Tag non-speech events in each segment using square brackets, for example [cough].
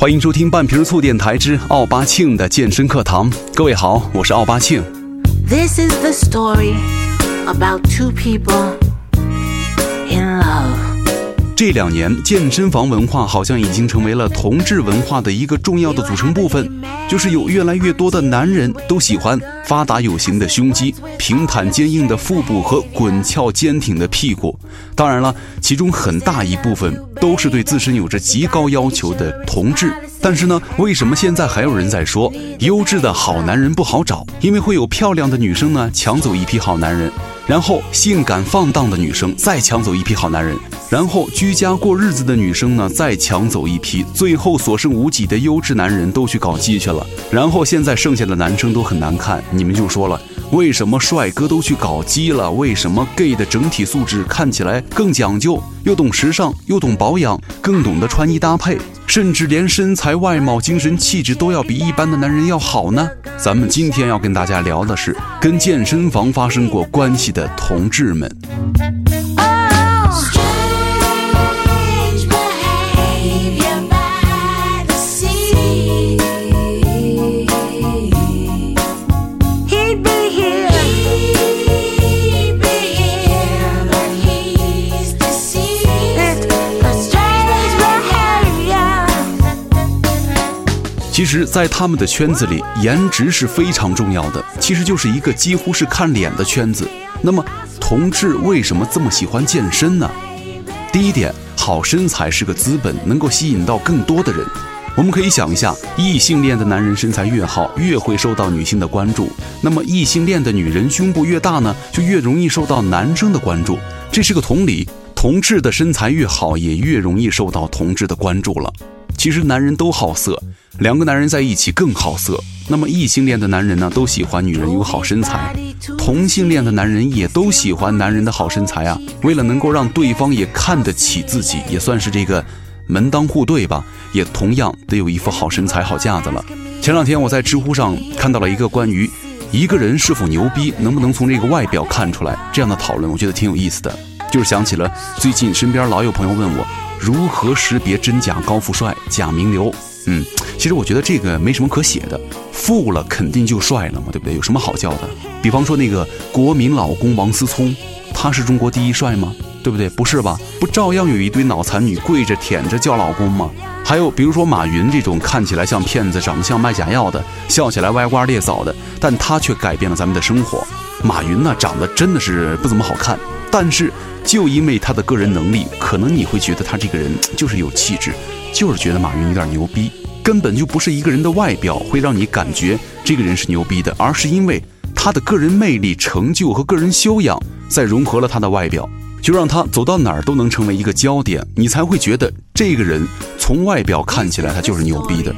欢迎收听半瓶醋电台之奥巴庆的健身课堂。各位好，我是奥巴庆。This is the story about two people. 这两年，健身房文化好像已经成为了同志文化的一个重要的组成部分，就是有越来越多的男人都喜欢发达有型的胸肌、平坦坚硬的腹部和滚翘坚挺的屁股。当然了，其中很大一部分都是对自身有着极高要求的同志。但是呢，为什么现在还有人在说优质的好男人不好找？因为会有漂亮的女生呢抢走一批好男人，然后性感放荡的女生再抢走一批好男人，然后居家过日子的女生呢再抢走一批，最后所剩无几的优质男人都去搞基去了。然后现在剩下的男生都很难看，你们就说了，为什么帅哥都去搞基了？为什么 gay 的整体素质看起来更讲究，又懂时尚，又懂保养，更懂得穿衣搭配？甚至连身材、外貌、精神气质都要比一般的男人要好呢。咱们今天要跟大家聊的是跟健身房发生过关系的同志们。实，在他们的圈子里，颜值是非常重要的，其实就是一个几乎是看脸的圈子。那么，同志为什么这么喜欢健身呢？第一点，好身材是个资本，能够吸引到更多的人。我们可以想一下，异性恋的男人身材越好，越会受到女性的关注；那么异性恋的女人胸部越大呢，就越容易受到男生的关注。这是个同理，同志的身材越好，也越容易受到同志的关注了。其实男人都好色，两个男人在一起更好色。那么异性恋的男人呢，都喜欢女人有好身材；同性恋的男人也都喜欢男人的好身材啊。为了能够让对方也看得起自己，也算是这个门当户对吧，也同样得有一副好身材、好架子了。前两天我在知乎上看到了一个关于一个人是否牛逼，能不能从这个外表看出来这样的讨论，我觉得挺有意思的。就是想起了最近身边老有朋友问我如何识别真假高富帅、假名流。嗯，其实我觉得这个没什么可写的，富了肯定就帅了嘛，对不对？有什么好叫的？比方说那个国民老公王思聪，他是中国第一帅吗？对不对？不是吧？不照样有一堆脑残女跪着舔着叫老公吗？还有比如说马云这种看起来像骗子、长得像卖假药的、笑起来歪瓜裂枣的，但他却改变了咱们的生活。马云呢，长得真的是不怎么好看，但是就因为他的个人能力，可能你会觉得他这个人就是有气质，就是觉得马云有点牛逼。根本就不是一个人的外表会让你感觉这个人是牛逼的，而是因为他的个人魅力、成就和个人修养，再融合了他的外表，就让他走到哪儿都能成为一个焦点，你才会觉得这个人从外表看起来他就是牛逼的。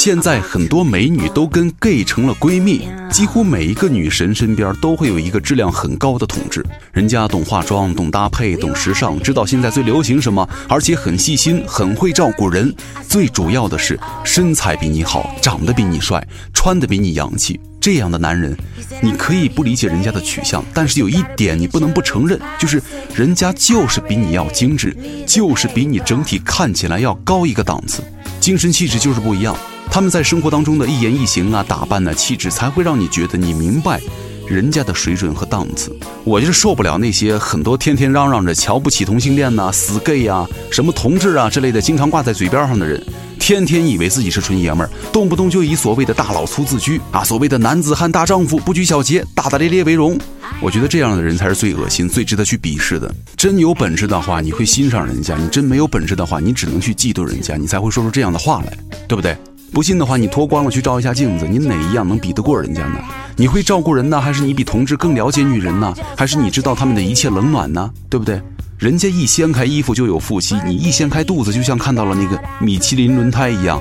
现在很多美女都跟 gay 成了闺蜜，几乎每一个女神身边都会有一个质量很高的同志，人家懂化妆、懂搭配、懂时尚，知道现在最流行什么，而且很细心，很会照顾人。最主要的是身材比你好，长得比你帅，穿得比你洋气。这样的男人，你可以不理解人家的取向，但是有一点你不能不承认，就是人家就是比你要精致，就是比你整体看起来要高一个档次，精神气质就是不一样。他们在生活当中的一言一行啊、打扮啊、气质，才会让你觉得你明白人家的水准和档次。我就是受不了那些很多天天嚷嚷着瞧不起同性恋呐、死 gay 啊、什么同志啊之类的，经常挂在嘴边上的人，天天以为自己是纯爷们儿，动不动就以所谓的大老粗自居啊，所谓的男子汉大丈夫，不拘小节，大大咧咧为荣。我觉得这样的人才是最恶心、最值得去鄙视的。真有本事的话，你会欣赏人家；你真没有本事的话，你只能去嫉妒人家，你才会说出这样的话来，对不对？不信的话，你脱光了去照一下镜子，你哪一样能比得过人家呢？你会照顾人呢，还是你比同志更了解女人呢？还是你知道他们的一切冷暖呢？对不对？人家一掀开衣服就有腹肌，你一掀开肚子就像看到了那个米其林轮胎一样，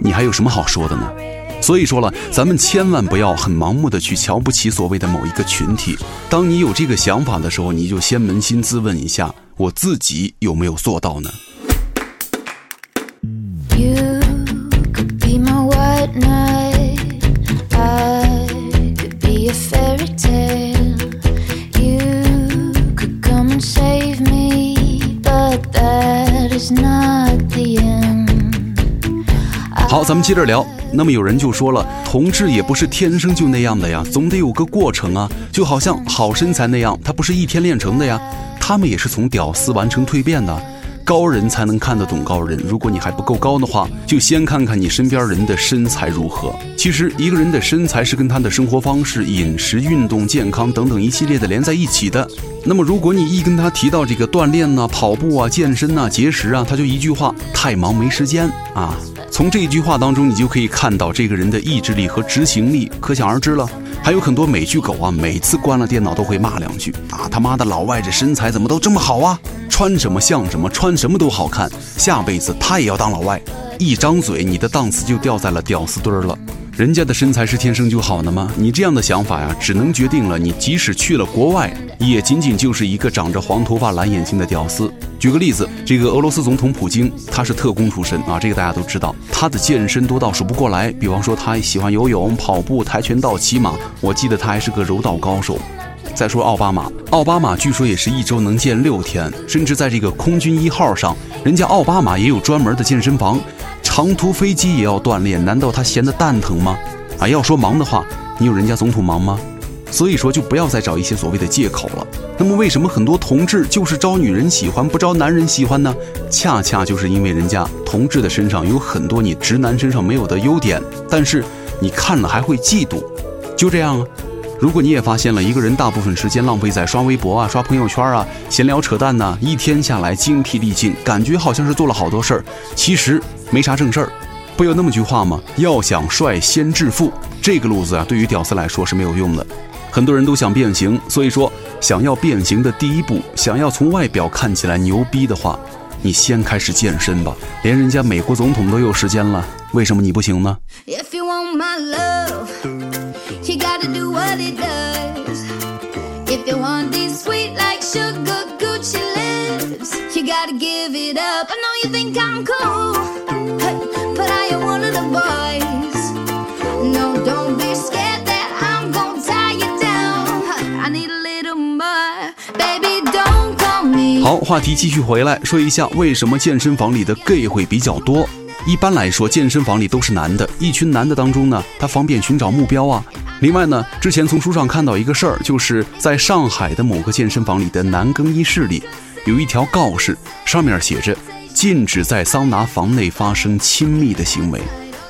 你还有什么好说的呢？所以说了，咱们千万不要很盲目的去瞧不起所谓的某一个群体。当你有这个想法的时候，你就先扪心自问一下，我自己有没有做到呢？好，咱们接着聊。那么有人就说了，同志也不是天生就那样的呀，总得有个过程啊。就好像好身材那样，它不是一天练成的呀，他们也是从屌丝完成蜕变的。高人才能看得懂高人。如果你还不够高的话，就先看看你身边人的身材如何。其实一个人的身材是跟他的生活方式、饮食、运动、健康等等一系列的连在一起的。那么如果你一跟他提到这个锻炼呐、跑步啊、健身呐、节食啊，他就一句话：太忙没时间啊。从这一句话当中，你就可以看到这个人的意志力和执行力，可想而知了。还有很多美剧狗啊，每次关了电脑都会骂两句啊，他妈的老外这身材怎么都这么好啊？穿什么像什么，穿什么都好看。下辈子他也要当老外。一张嘴，你的档次就掉在了屌丝堆儿了。人家的身材是天生就好的吗？你这样的想法呀，只能决定了你即使去了国外，也仅仅就是一个长着黄头发、蓝眼睛的屌丝。举个例子，这个俄罗斯总统普京，他是特工出身啊，这个大家都知道。他的健身多到数不过来，比方说他喜欢游泳、跑步、跆拳道、骑马，我记得他还是个柔道高手。再说奥巴马，奥巴马据说也是一周能健六天，甚至在这个空军一号上，人家奥巴马也有专门的健身房，长途飞机也要锻炼，难道他闲得蛋疼吗？啊，要说忙的话，你有人家总统忙吗？所以说就不要再找一些所谓的借口了。那么为什么很多同志就是招女人喜欢不招男人喜欢呢？恰恰就是因为人家同志的身上有很多你直男身上没有的优点，但是你看了还会嫉妒，就这样啊。如果你也发现了一个人大部分时间浪费在刷微博啊、刷朋友圈啊、闲聊扯淡呢，一天下来精疲力尽，感觉好像是做了好多事儿，其实没啥正事儿。不有那么句话吗？要想帅，先致富。这个路子啊，对于屌丝来说是没有用的。很多人都想变形，所以说想要变形的第一步，想要从外表看起来牛逼的话，你先开始健身吧。连人家美国总统都有时间了，为什么你不行呢？If you want my love, gotta do what it does. If you want these sweet like sugar Gucci lips, you gotta give it up. I know you think I'm cool, but I am one of the boys. No, don't be scared that I'm gonna tie you down. I need a little more, baby. Don't call me. 好，话题继续回来，说一下为什么健身房里的 gay 会比较多。一般来说，健身房里都是男的，一群男的当中呢，他方便寻找目标啊。另外呢，之前从书上看到一个事儿，就是在上海的某个健身房里的男更衣室里，有一条告示，上面写着禁止在桑拿房内发生亲密的行为。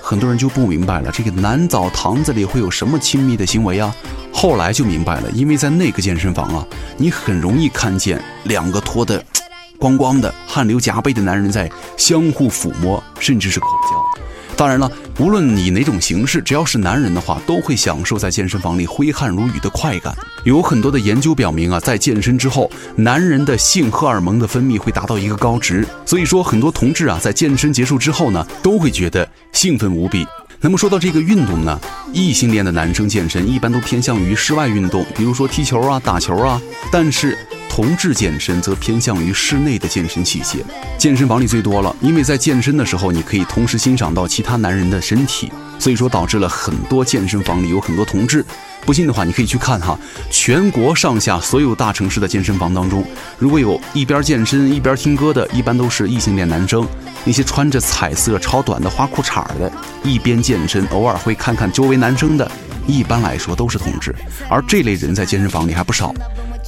很多人就不明白了，这个男澡堂子里会有什么亲密的行为啊？后来就明白了，因为在那个健身房啊，你很容易看见两个脱的 [tsk] 光光的、汗流浃背的男人在相互抚摸，甚至是口交。当然了，无论以哪种形式，只要是男人的话，都会享受在健身房里挥汗如雨的快感。有很多的研究表明啊，在健身之后，男人的性荷尔蒙的分泌会达到一个高值。所以说，很多同志啊，在健身结束之后呢，都会觉得兴奋无比。那么说到这个运动呢，异性恋的男生健身一般都偏向于室外运动，比如说踢球啊、打球啊，但是。同志健身则偏向于室内的健身器械，健身房里最多了，因为在健身的时候，你可以同时欣赏到其他男人的身体，所以说导致了很多健身房里有很多同志。不信的话，你可以去看哈，全国上下所有大城市的健身房当中，如果有一边健身一边听歌的，一般都是异性恋男生；那些穿着彩色超短的花裤衩的，一边健身偶尔会看看周围男生的，一般来说都是同志。而这类人在健身房里还不少。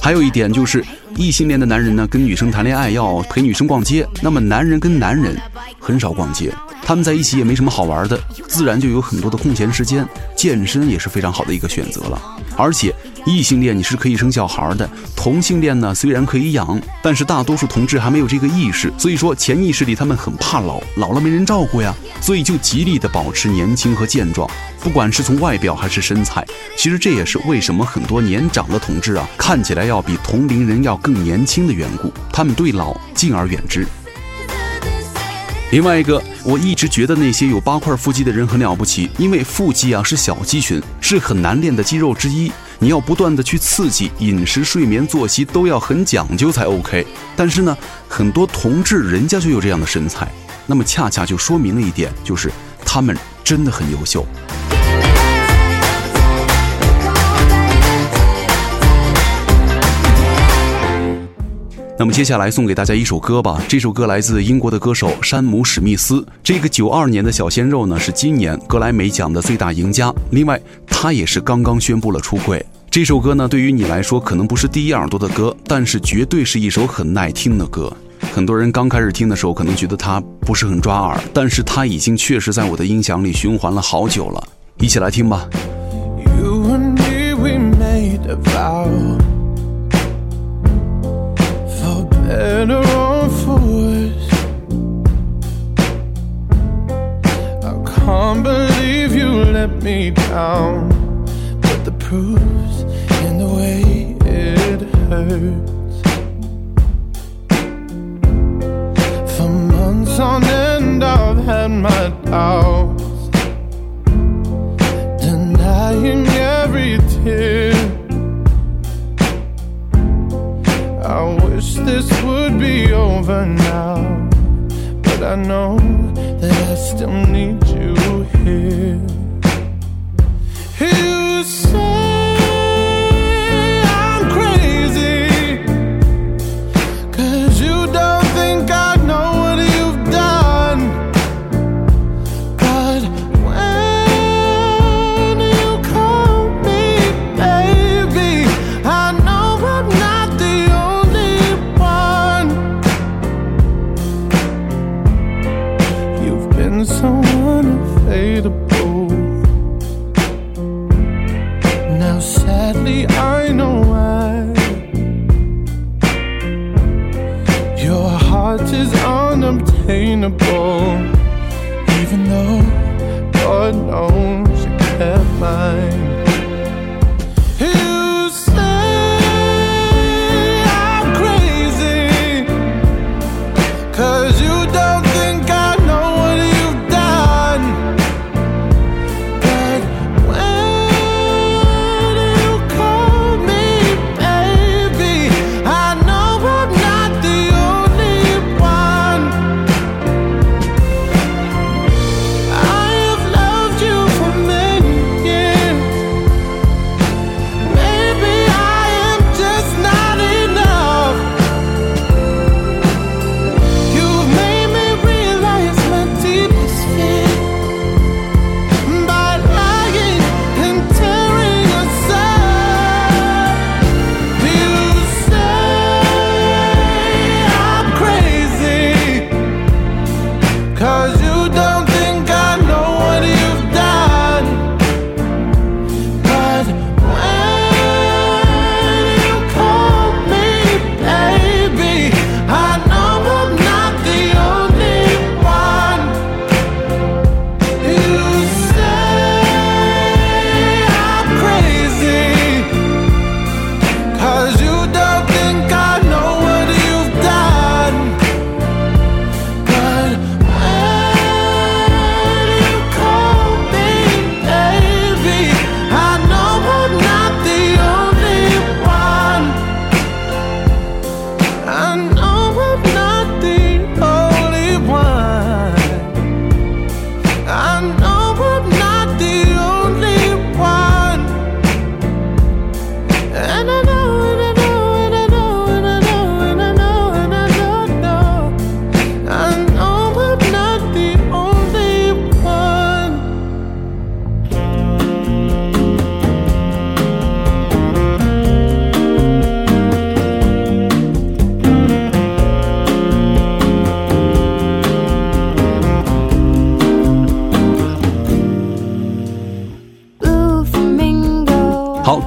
还有一点就是，异性恋的男人呢，跟女生谈恋爱要陪女生逛街，那么男人跟男人很少逛街，他们在一起也没什么好玩的，自然就有很多的空闲时间，健身也是非常好的一个选择了。而且异性恋你是可以生小孩的，同性恋呢虽然可以养，但是大多数同志还没有这个意识，所以说潜意识里他们很怕老，老了没人照顾呀，所以就极力的保持年轻和健壮，不管是从外表还是身材，其实这也是为什么很多年长的同志啊，看起来要比同龄人要更年轻的缘故，他们对老敬而远之。另外一个，我一直觉得那些有八块腹肌的人很了不起，因为腹肌啊是小肌群，是很难练的肌肉之一。你要不断的去刺激，饮食、睡眠、作息都要很讲究才 OK。但是呢，很多同志人家就有这样的身材，那么恰恰就说明了一点，就是他们真的很优秀。那么接下来送给大家一首歌吧，这首歌来自英国的歌手山姆史密斯。这个九二年的小鲜肉呢，是今年格莱美奖的最大赢家。另外，他也是刚刚宣布了出柜。这首歌呢，对于你来说可能不是第一耳朵的歌，但是绝对是一首很耐听的歌。很多人刚开始听的时候，可能觉得它不是很抓耳，但是它已经确实在我的音响里循环了好久了。一起来听吧。Better or for worse. I can't believe you let me down, say heart is unobtainable, even though God knows you kept mine.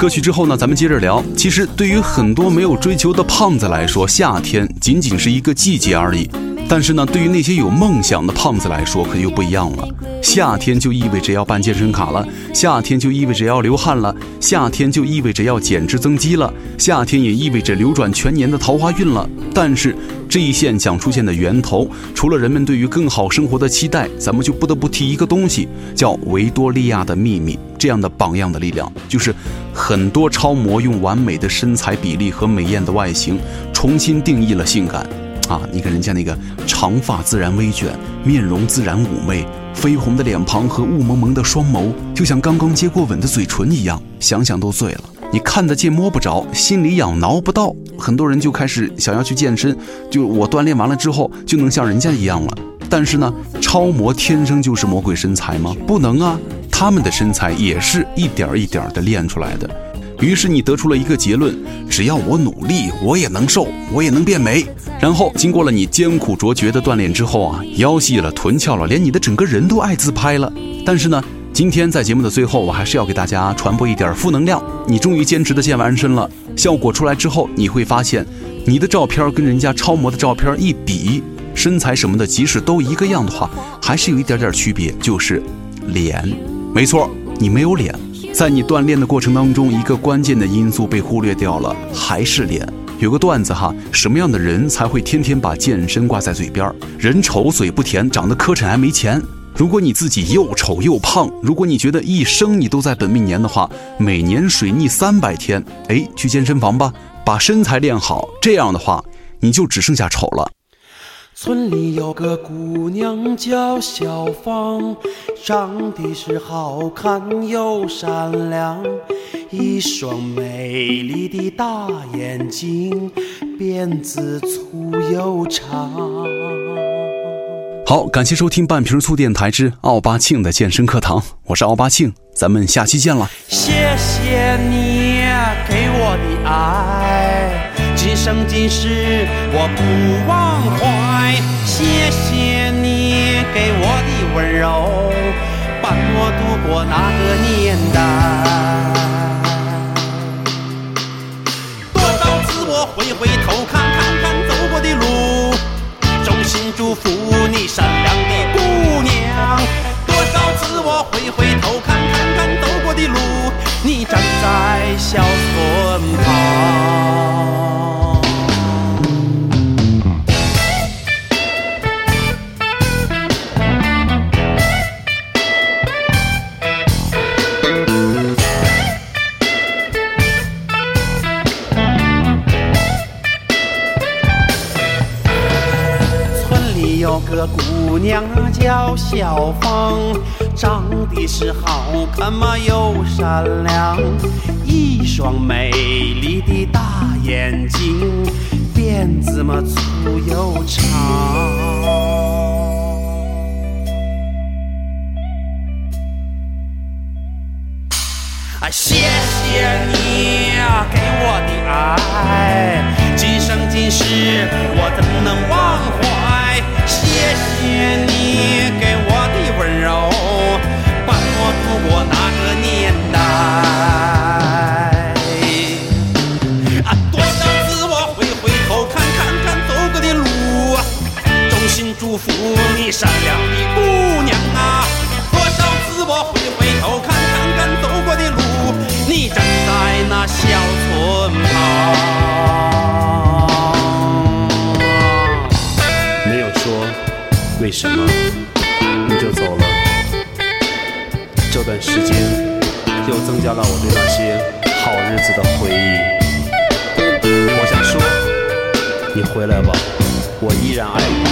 歌曲之后呢，咱们接着聊。其实对于很多没有追求的胖子来说，夏天仅仅是一个季节而已。但是呢，对于那些有梦想的胖子来说，可又不一样了。夏天就意味着要办健身卡了，夏天就意味着要流汗了，夏天就意味着要减脂增肌了，夏天也意味着流转全年的桃花运了。但是这一现象出现的源头，除了人们对于更好生活的期待，咱们就不得不提一个东西，叫维多利亚的秘密这样的榜样的力量，就是很多超模用完美的身材比例和美艳的外形，重新定义了性感。啊，你看人家那个长发自然微卷，面容自然妩媚，绯红的脸庞和雾蒙蒙的双眸，就像刚刚接过吻的嘴唇一样，想想都醉了。你看得见摸不着，心里痒挠不到，很多人就开始想要去健身，就我锻炼完了之后就能像人家一样了。但是呢，超模天生就是魔鬼身材吗？不能啊，他们的身材也是一点一点的练出来的。于是你得出了一个结论：只要我努力，我也能瘦，我也能变美。然后经过了你艰苦卓绝的锻炼之后啊，腰细了，臀翘了，连你的整个人都爱自拍了。但是呢，今天在节目的最后，我还是要给大家传播一点负能量。你终于坚持的健完身了，效果出来之后，你会发现，你的照片跟人家超模的照片一比，身材什么的，即使都一个样的话，还是有一点点区别，就是脸。没错，你没有脸。在你锻炼的过程当中，一个关键的因素被忽略掉了，还是脸。有个段子哈，什么样的人才会天天把健身挂在嘴边？人丑嘴不甜，长得磕碜还没钱。如果你自己又丑又胖，如果你觉得一生你都在本命年的话，每年水逆三百天，哎，去健身房吧，把身材练好。这样的话，你就只剩下丑了。村里有个姑娘叫小芳，长得是好看又善良，一双美丽的大眼睛，辫子粗又长。好，感谢收听半瓶醋电台之奥巴庆的健身课堂，我是奥巴庆，咱们下期见了。谢谢你给我的爱，今生今世我不忘怀。谢谢你给我的温柔，伴我度过那个年代。多少次我回回头看看看，祝福你善良的姑娘。多少次我回回头看看看走过的路，你站在小村旁。娘叫小芳，长得是好看嘛又善良，一双美丽的大眼睛，辫子嘛粗又长。啊，谢谢你给我的爱，今生今世我怎能忘怀？谢谢你给我的温柔，伴我度过那个年代。啊，多少次我回回头看看看走过的路啊，衷心祝福你善良时间又增加了我对那些好日子的回忆。我想说，你回来吧，我依然爱你，